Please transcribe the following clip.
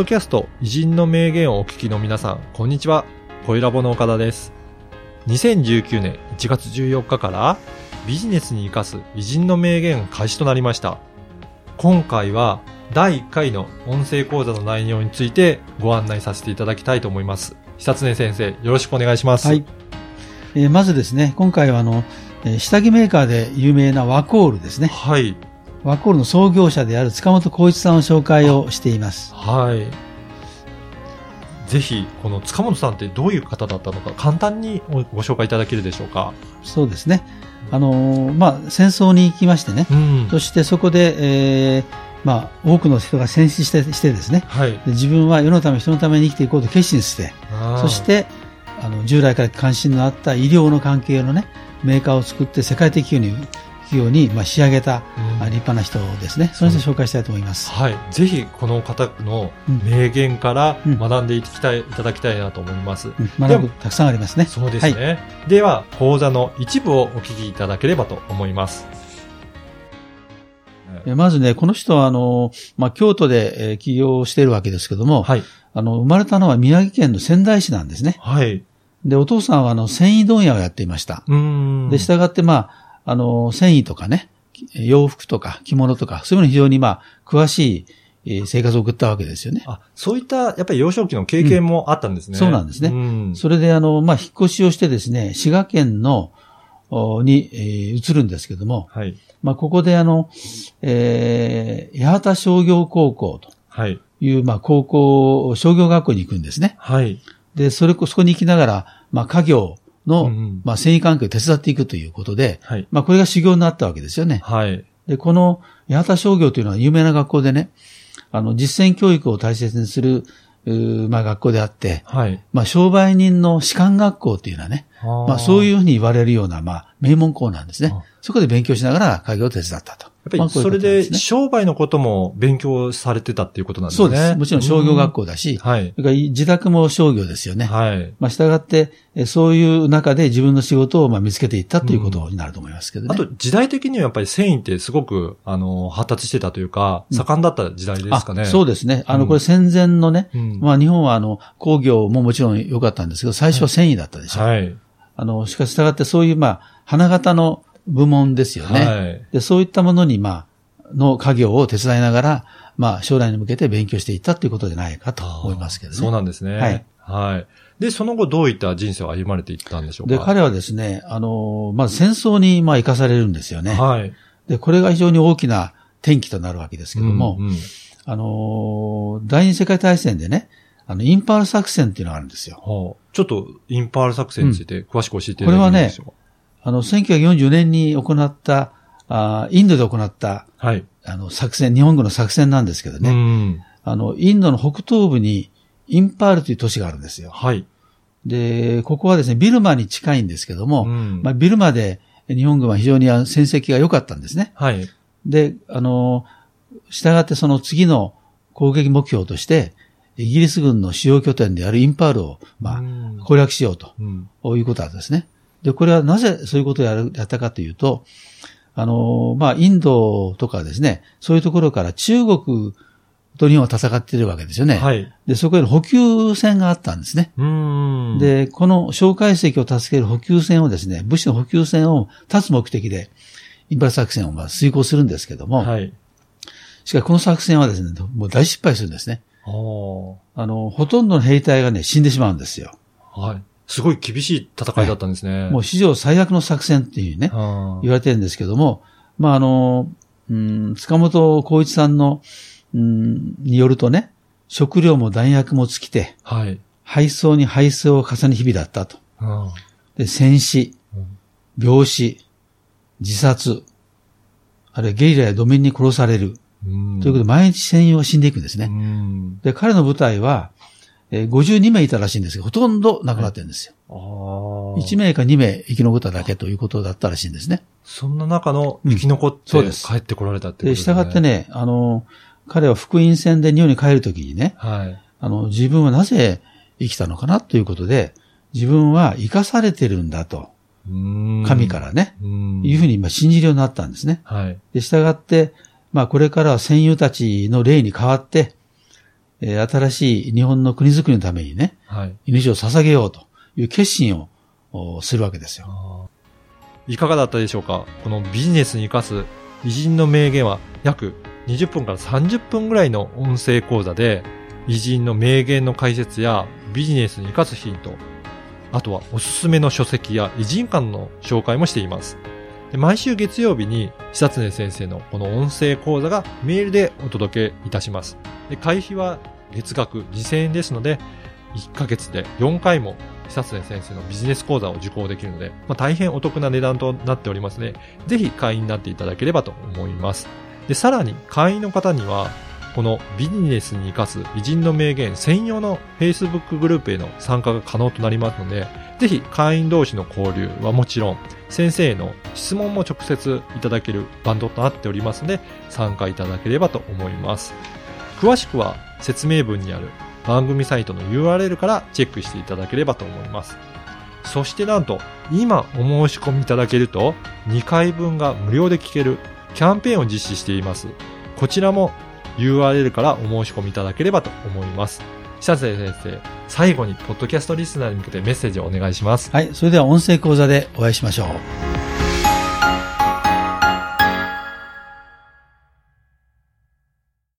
ドキャスト偉人の名言をお聞きの皆さん、こんにちは。声ラボの岡田です。2019年1月14日からビジネスに生かす偉人の名言開始となりました。今回は第1回の音声講座の内容についてご案内させていただきたいと思います。久常先生、よろしくお願いします。はい。えーまずですね、今回はあの、えー下着メーカーで有名なワコールですね。はい。ワコールの創業者である塚本浩一さんを紹介をしています。はい。ぜひ、この塚本さんってどういう方だったのか、簡単にごご紹介いただけるでしょうか？そうですね。あのーまあ、戦争に行きましてね。うん。そしてそこで、えーまあ、多くの人が戦死してしてですね。はい。で自分は世のため人のために生きていこうと決心して、そし、て、あの、従来から関心のあった医療の関係のね、メーカーを作って世界的に、企業に、まあ、仕上げた、うんあ立派な人ですね。その人を紹介したいと思います。はい。ぜひ、この方のうん名言からうん学んでいきたい、いただきたいなと思います。うん学ぶたくさんありますね。そうですね。では、講座の一部をお聞きいただければと思います。えまずね、この人は、あの、まあ、京都でえー起業をしているわけですけども、はい。あの、生まれたのは宮城県の仙台市なんですね。はい。で、お父さんは、あの、繊維問屋をやっていました。うーん。で、従って、まあ、あの、繊維とかね、洋服とか着物とか、そういうのに非常に、まあ、詳しいえー生活を送ったわけですよね。あ、そういった、やっぱり幼少期の経験もあったんですね。そうなんですねうん。それで、あの、まあ、引っ越しをしてですね、滋賀県の、おに、えー移るんですけども、はい。まあ、ここであの、えー、八幡商業高校とはい。いう、まあ、高校、商業学校に行くんですね。はい。で、それこ、そこに行きながら、まあ、家業の、うんうんまあ、繊維関係を手伝っていくということで、はい。まあ、これが修行になったわけですよね。はい。で、この八幡商業というのは有名な学校でね、あの、実践教育を大切にする、まあ、学校であって、はい。まあ、商売人の士官学校っていうのはね、まあ、そうう。いうふうに言われるような、まあ、名門校なんですねあ。そこで勉強しながら家業を手伝ったと。やっぱりそれで商売のことも勉強されてたっていうことなんですね。そうです。もちろん商業学校だうし、んはい。それから自宅も商業ですよね。はい。まあ、従って、えそういう中で自分の仕事をまあ見つけていったということになると思いますけどね。あと、時代的にはやっぱり繊維ってすごく、あの、発達してたというか、うん盛んだった時代ですかね。あそうでですね。あの、うんこれ戦前のね、うんまあ日本はあの、工業ももちろん良かったんですけど、最初は繊維だったでしょ。はい。あの、しかし従ってそういうまあ、花形の部門ですよね。はい。で、そういったものにまあ、の家業を手伝いながら、まあ、将来に向けて勉強していったということじゃないかと思いますけどね。そうなんですね。はい。はい。で、その後どういった人生を歩まれていったんでしょうか？で、彼はですね、あの、まず戦争にまあ行かされるんですよね。はい。で、これが非常に大きな転機となるわけですけども、うんうんあの、第二次世界大戦でね、あの、インパール作戦っていうのがあるんですよ。はあちょっと、インパール作戦について詳しく教えていたこれはねだけるでしょうあの、1940年に行った、あインドで行った、はい。あの、作戦、日本軍の作戦なんですけどね、うん。あの、インドの北東部に、インパールという都市があるんですよ。はい。で、ここはですね、ビルマに近いんですけども、うんまあ、ビルマで日本軍は非常に戦績が良かったんですね。はい。で、あの、従ってその次の攻撃目標として、イギリス軍の主要拠点であるインパールを、まうんあ、攻略しようとうん。いうことなんですね。で、これはなぜそういうことをやる、やったかというと、あの、まあ、インドとかですね、そういうところから中国と日本は戦っているわけですよね。はい。で、そこへの補給線があったんですね。うん。、で、この蒋介石を助ける補給線をですね、物資の補給線を断つ目的で、インパルス作戦をまあ遂行するんですけども、はい。しかしこの作戦はですね、もう大失敗するんですね。ああ。あの、ほとんどの兵隊がね、死んでしまうんですよ。はい。すごい厳しい戦いだったんですね。もう史上最悪の作戦っていうね、あ言われてるんですけども、まあ、あの、うん、塚本光一さんの、うん、によるとね、食料も弾薬も尽きて、あ。はい。配送に配送を重ね日々だったと。うんで、戦死、病死、自殺、あるいはゲリラやドミンに殺される。うんということで、毎日戦友が死んでいくんですね。うん。で、彼の部隊は、えー52名いたらしいんですけど、ほとんど亡くなってるんですよ。ああ。1名か2名生き残っただけということだったらしいんですね。そんな中の生き残ってそうです帰ってこられたってことで、ね。従って。ね、あの、彼は福音戦で日本に帰るときにね、はい。あの、自分はなぜ生きたのかなということで、自分は生かされてるんだと、神神からね、うん。いうふうに今信じるようになったんですね。はい。で、従って、まあこれからは戦友たちの例に代わって、えー新しい日本の国づくりのためにね、はい。命を捧げようという決心をおするわけですよ。いかがだったでしょうか？このビジネスに活かす偉人の名言は約20分から30分ぐらいの音声講座で偉人の名言の解説やビジネスに活かすヒント、あとはおすすめの書籍や偉人館の紹介もしています。で毎週月曜日に久常先生のこの音声講座がメールでお届けいたします。で会費は月額2000円ですので、1ヶ月で4回も久常先生のビジネス講座を受講できるので、まあ、大変お得な値段となっておりますので、ぜひ会員になっていただければと思います。で、さらに会員の方には、このビジネスに活かす偉人の名言専用の Facebook グループへの参加が可能となりますので、ぜひ会員同士の交流はもちろん、先生への質問も直接いただけるバンドとなっておりますので、参加いただければと思います。詳しくは説明文にある番組サイトの URL からチェックしていただければと思います。そしてなんと、今お申し込みいただけると、2回分が無料で聞けるキャンペーンを実施しています。こちらも URL からお申し込みいただければと思います。久瀬先生、最後にポッドキャストリスナーに向けてメッセージをお願いします。はい。それでは音声講座でお会いしましょう。